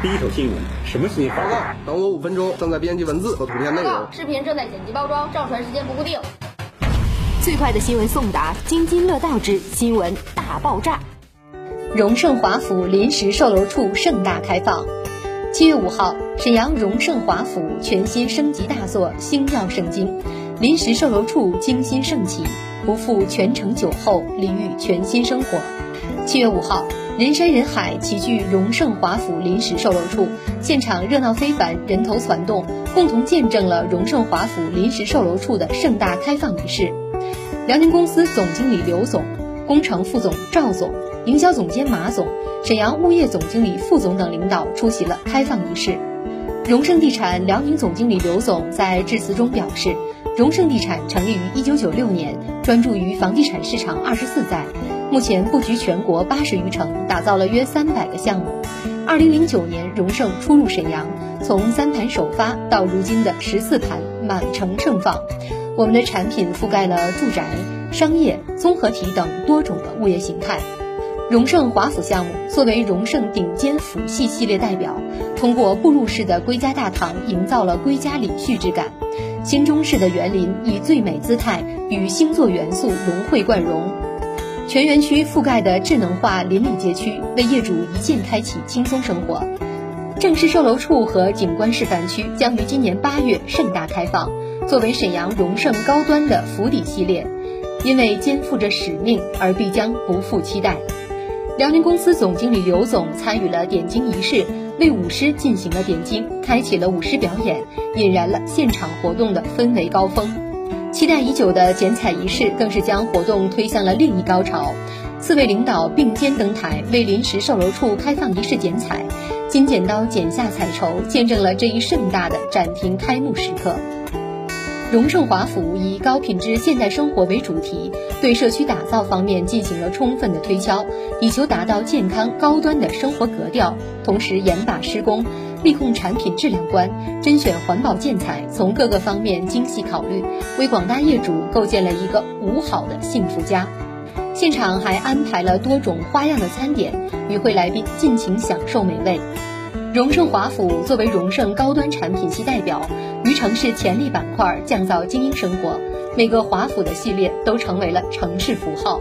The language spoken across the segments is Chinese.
第一手新闻，什么新闻？报告，等我五分钟，正在编辑文字和图片内容。视频正在剪辑包装，上传时间不固定。最快的新闻送达，津津乐道之新闻大爆炸。荣盛华府临时售楼处盛大开放。七月五号，沈阳荣盛华府全新升级大作星耀盛京，临时售楼处精心盛起，不负全城酒后，礼遇全新生活。七月五号，人山人海齐聚荣盛华府临时售楼处，现场热闹非凡，人头攒动，共同见证了荣盛华府临时售楼处的盛大开放仪式。辽宁公司总经理刘总、工程副总赵总。营销总监马总、沈阳物业总经理副总等领导出席了开放仪式。荣盛地产辽宁总经理刘总在致辞中表示，荣盛地产成立于一九九六年，专注于房地产市场二十四载，目前布局全国八十余城，打造了约三百个项目。2009年，荣盛初入沈阳，从三盘首发到如今的十四盘满城盛放，我们的产品覆盖了住宅、商业、综合体等多种的物业形态。荣盛华府项目作为荣盛顶尖府系系列代表，通过步入式的归家大堂，营造了归家礼序之感。新中式的园林以最美姿态与星座元素融会贯通，全园区覆盖的智能化邻里街区，为业主一键开启轻松生活。正式售楼处和景观示范区将于今年八月盛大开放，作为沈阳荣盛高端的府邸系列，因为肩负着使命而必将不负期待。辽宁公司总经理刘总参与了点睛仪式，为舞狮进行了点睛，开启了舞狮表演，引燃了现场活动的氛围高峰。期待已久的剪彩仪式更是将活动推向了另一高潮。四位领导并肩登台，为临时售楼处开放仪式剪彩，金剪刀剪下彩绸，见证了这一盛大的展厅开幕时刻。荣盛华府以高品质现代生活为主题，对社区打造方面进行了充分的推敲，以求达到健康高端的生活格调。同时严把施工，力控产品质量关，甄选环保建材，从各个方面精细考虑，为广大业主构建了一个五好的幸福家。现场还安排了多种花样的餐点，与会来宾尽情享受美味。荣盛华府作为荣盛高端产品系代表，于城市潜力板块降噪精英生活，每个华府的系列都成为了城市符号。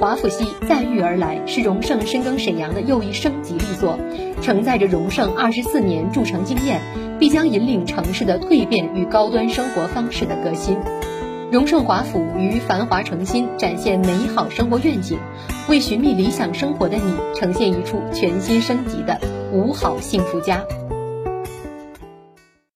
华府系载誉而来，是荣盛深耕沈阳的又一升级力作，承载着荣盛二十四年筑城经验，必将引领城市的蜕变与高端生活方式的革新。荣盛华府于繁华城心展现美好生活愿景，为寻觅理想生活的你呈现一处全新升级的五好幸福家。